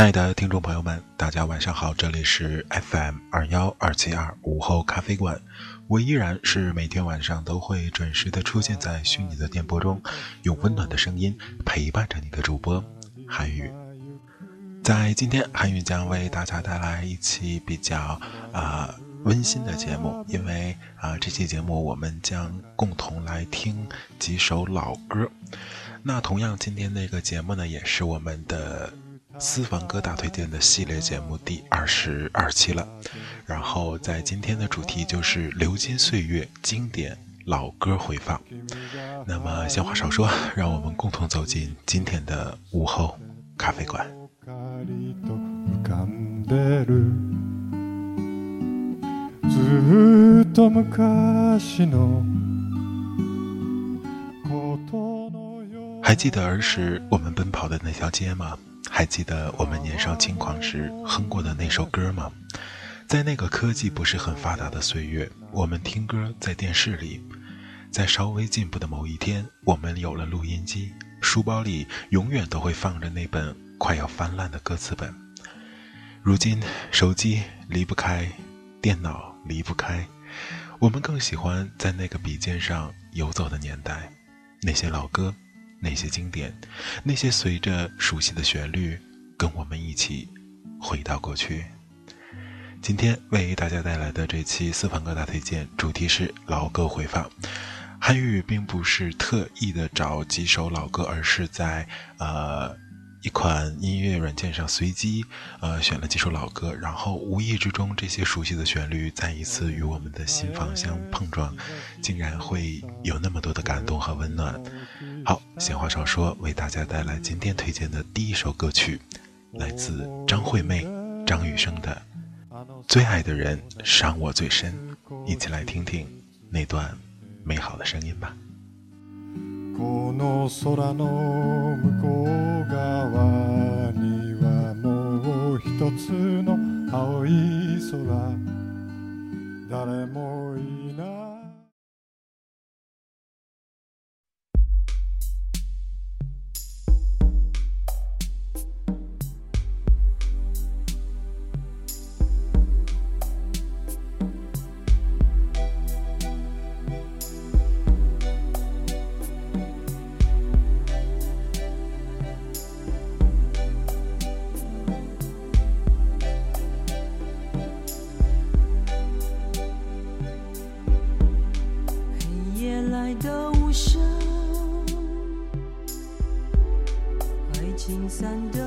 亲爱的听众朋友们，大家晚上好，这里是 FM 二幺二七二午后咖啡馆，我依然是每天晚上都会准时的出现在虚拟的电波中，用温暖的声音陪伴着你的主播韩宇。在今天，韩宇将为大家带来一期比较啊温馨的节目，因为啊这期节目我们将共同来听几首老歌。那同样，今天那个节目呢，也是我们的。私房歌大推荐的系列节目第二十二期了，然后在今天的主题就是流金岁月经典老歌回放。那么闲话少说，让我们共同走进今天的午后咖啡馆。还记得儿时我们奔跑的那条街吗？还记得我们年少轻狂时哼过的那首歌吗？在那个科技不是很发达的岁月，我们听歌在电视里。在稍微进步的某一天，我们有了录音机，书包里永远都会放着那本快要翻烂的歌词本。如今手机离不开，电脑离不开，我们更喜欢在那个笔尖上游走的年代，那些老歌。那些经典，那些随着熟悉的旋律跟我们一起回到过去。今天为大家带来的这期四房歌大推荐，主题是老歌回放。韩语并不是特意的找几首老歌，而是在呃。一款音乐软件上随机，呃，选了几首老歌，然后无意之中，这些熟悉的旋律再一次与我们的心房相碰撞，竟然会有那么多的感动和温暖。好，闲话少说，为大家带来今天推荐的第一首歌曲，来自张惠妹、张雨生的《最爱的人伤我最深》，一起来听听那段美好的声音吧。この空の向こう側にはもう一つの青い空誰もいない misunderstood.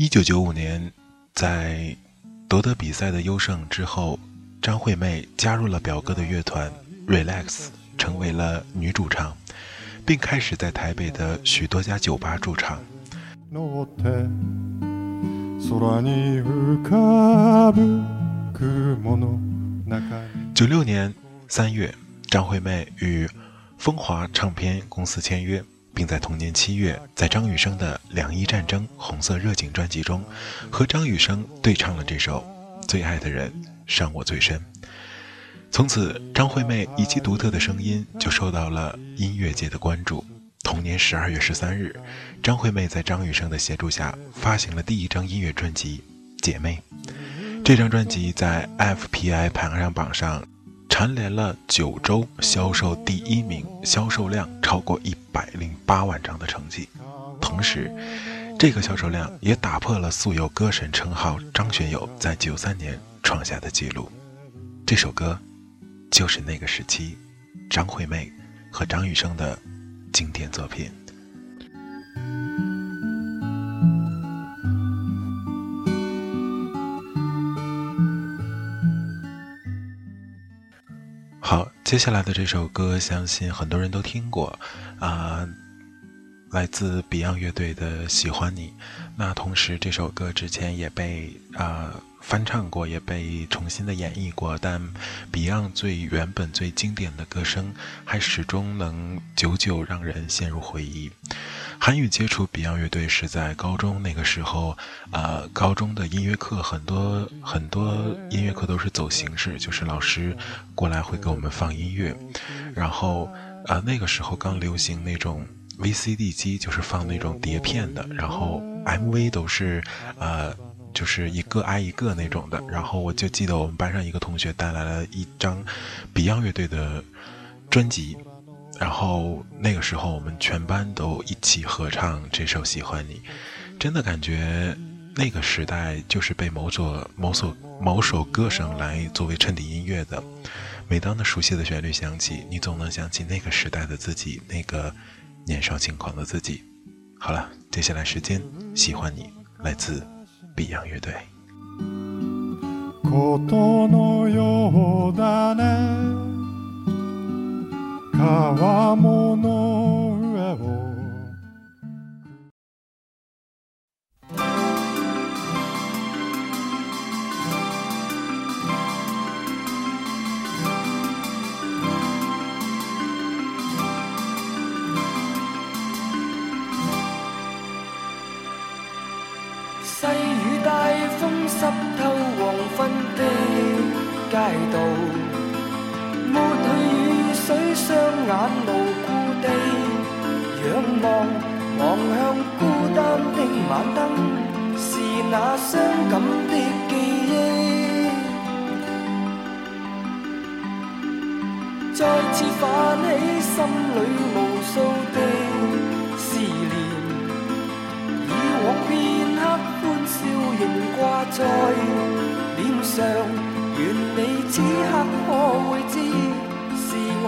一九九五年，在夺得比赛的优胜之后，张惠妹加入了表哥的乐团 Relax，成为了女主唱，并开始在台北的许多家酒吧驻唱。乗って空に浮かぶ雲の中に九六年三月，张惠妹与风华唱片公司签约， 并在同年七月，在张雨生的《两伊战争》红色热情》专辑中，和张雨生对唱了这首《最爱的人伤我最深》。从此，张惠妹以其独特的声音就受到了音乐界的关注。同年十二月十三日，张惠妹在张雨生的协助下发行了第一张音乐专辑《姐妹》。这张专辑在 FPI 排行榜上。蝉联了九周销售第一名，销售量超过一百零八万张的成绩。同时，这个销售量也打破了素有歌神称号张学友在九三年创下的记录。这首歌，就是那个时期张惠妹和张雨生的经典作品。好，接下来的这首歌，相信很多人都听过，啊，来自 Beyond 乐队的《喜欢你》。那同时，这首歌之前也被啊翻唱过，也被重新的演绎过，但 Beyond 最原本、最经典的歌声，还始终能久久让人陷入回忆。韩语接触 Beyond 乐队是在高中那个时候，啊，高中的音乐课很多很多音乐课都是走形式，就是老师过来会给我们放音乐，然后啊那个时候刚流行那种 VCD 机，就是放那种碟片的，然后 MV 都是呃就是一个挨一个那种的，然后我就记得我们班上一个同学带来了一张 Beyond 乐队的专辑。然后那个时候，我们全班都一起合唱这首《喜欢你》，真的感觉那个时代就是被某种、某首某首歌声来作为衬底音乐的。每当那熟悉的旋律响起，你总能想起那个时代的自己，那个年少轻狂的自己。好了，接下来时间，《喜欢你》来自 Beyond 乐队。ことのようだね川面の上を细雨大风湿透黄昏的街道，抹去雨水， 双眼无故地仰望，望向孤单的晚灯，是那伤感的记忆，再次泛起心里无数的思念。以往片刻欢笑仍挂在脸上，愿你此刻可会知。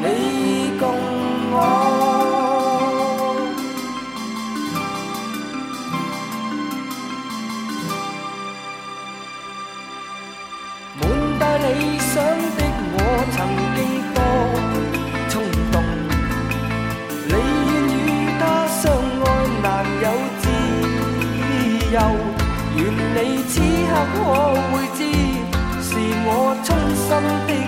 你共我，满带理想的我曾经多冲动。你愿与他相爱，难有自由。愿你此刻可会知，是我衷心的。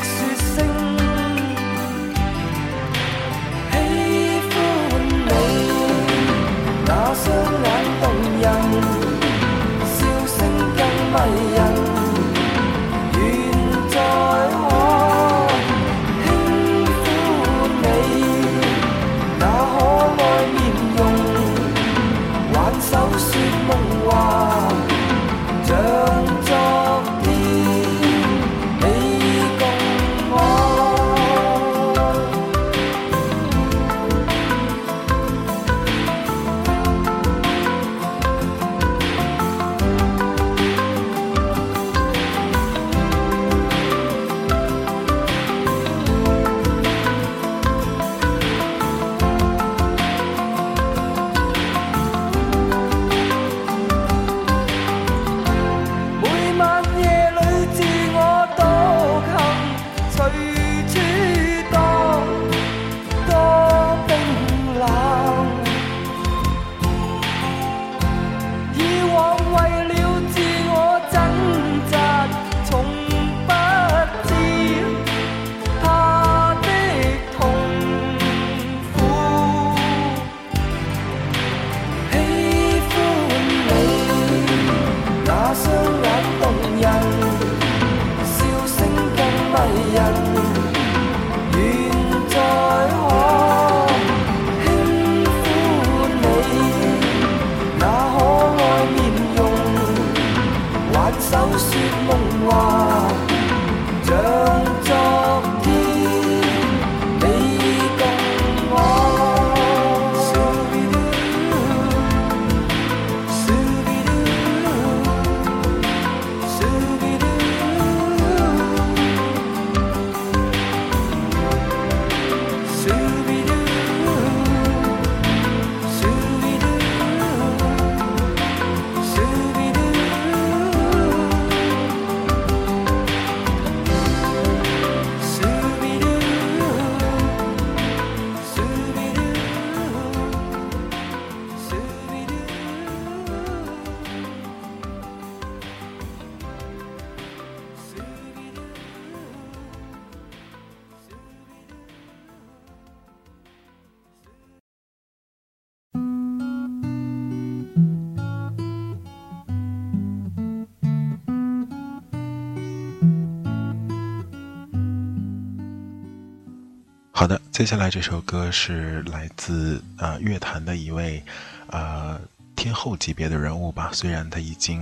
接下来这首歌是来自啊乐坛的一位啊天后级别的人物吧，虽然他已经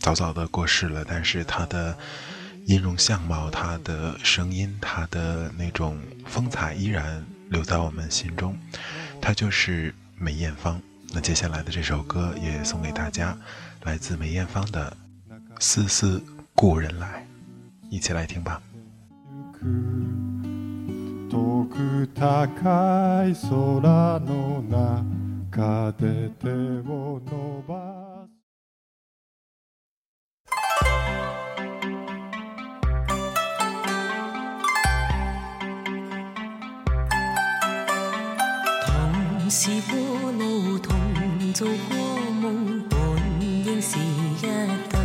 早早的过世了，但是他的音容相貌、他的声音、他的那种风采依然留在我们心中。他就是梅艳芳。那接下来的这首歌也送给大家，来自梅艳芳的《思思故人来》，一起来听吧。遠く高い空の中で手を伸ばす同是過路，同做過夢，本應是一對。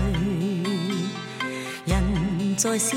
人在少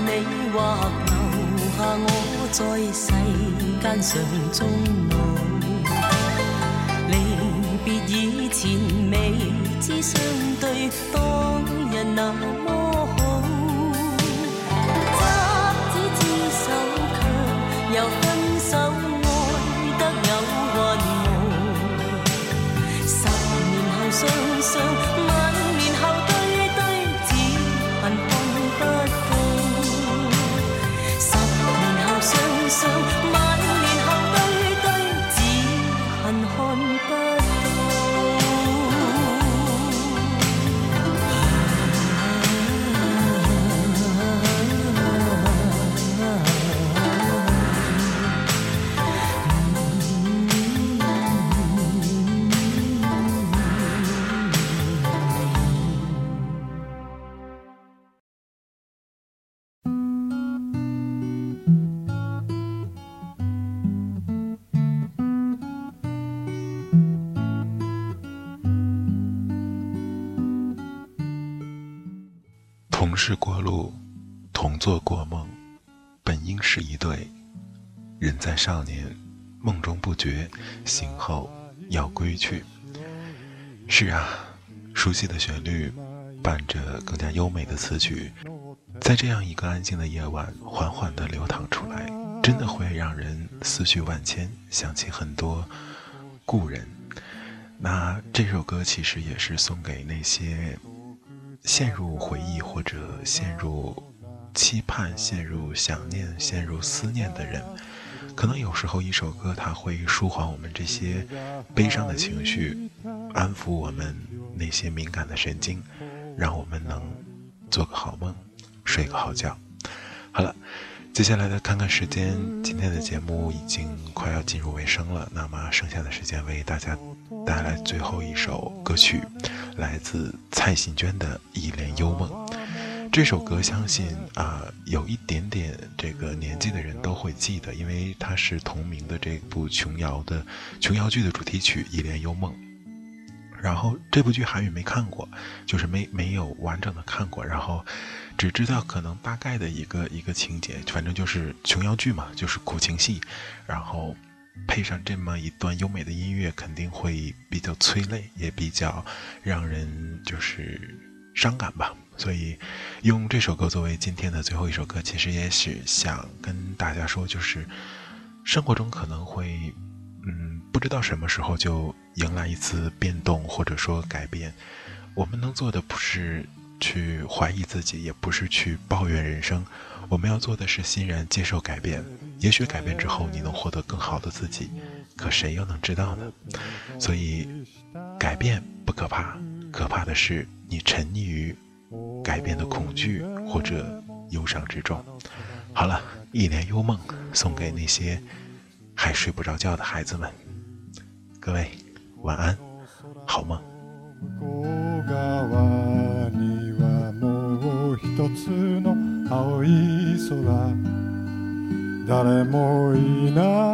你或留下我，在世间上终老。离别以前，未知相对，当日那么好。执子之手，却又。同是过路，同做过梦，本应是一对。人在少年，梦中不觉，醒后要归去。是啊，熟悉的旋律，伴着更加优美的词曲，在这样一个安静的夜晚，缓缓地流淌出来，真的会让人思绪万千，想起很多故人。那这首歌其实也是送给那些。陷入回忆，或者陷入期盼，陷入想念，陷入思念的人，可能有时候一首歌，它会舒缓我们这些悲伤的情绪，安抚我们那些敏感的神经，让我们能做个好梦，睡个好觉。好了，接下来再看看时间，今天的节目已经快要进入尾声了，那么剩下的时间为大家。带来最后一首歌曲，来自蔡幸娟的《一帘幽梦》。这首歌相信啊，有一点点这个年纪的人都会记得，因为它是同名的这部琼瑶的琼瑶剧的主题曲《一帘幽梦》。然后这部剧韩语没看过，就是没没有完整的看过，然后只知道可能大概的一个一个情节，反正就是琼瑶剧嘛，就是苦情戏，然后。配上这么一段优美的音乐，肯定会比较催泪，也比较让人就是伤感吧。所以，用这首歌作为今天的最后一首歌，其实也是想跟大家说，就是生活中可能会，嗯，不知道什么时候就迎来一次变动或者说改变。我们能做的不是去怀疑自己，也不是去抱怨人生，我们要做的是欣然接受改变。也许改变之后你能获得更好的自己，可谁又能知道呢？所以，改变不可怕，可怕的是你沉溺于改变的恐惧或者忧伤之中。好了，一帘幽梦送给那些还睡不着觉的孩子们，各位晚安，好梦。誰もいない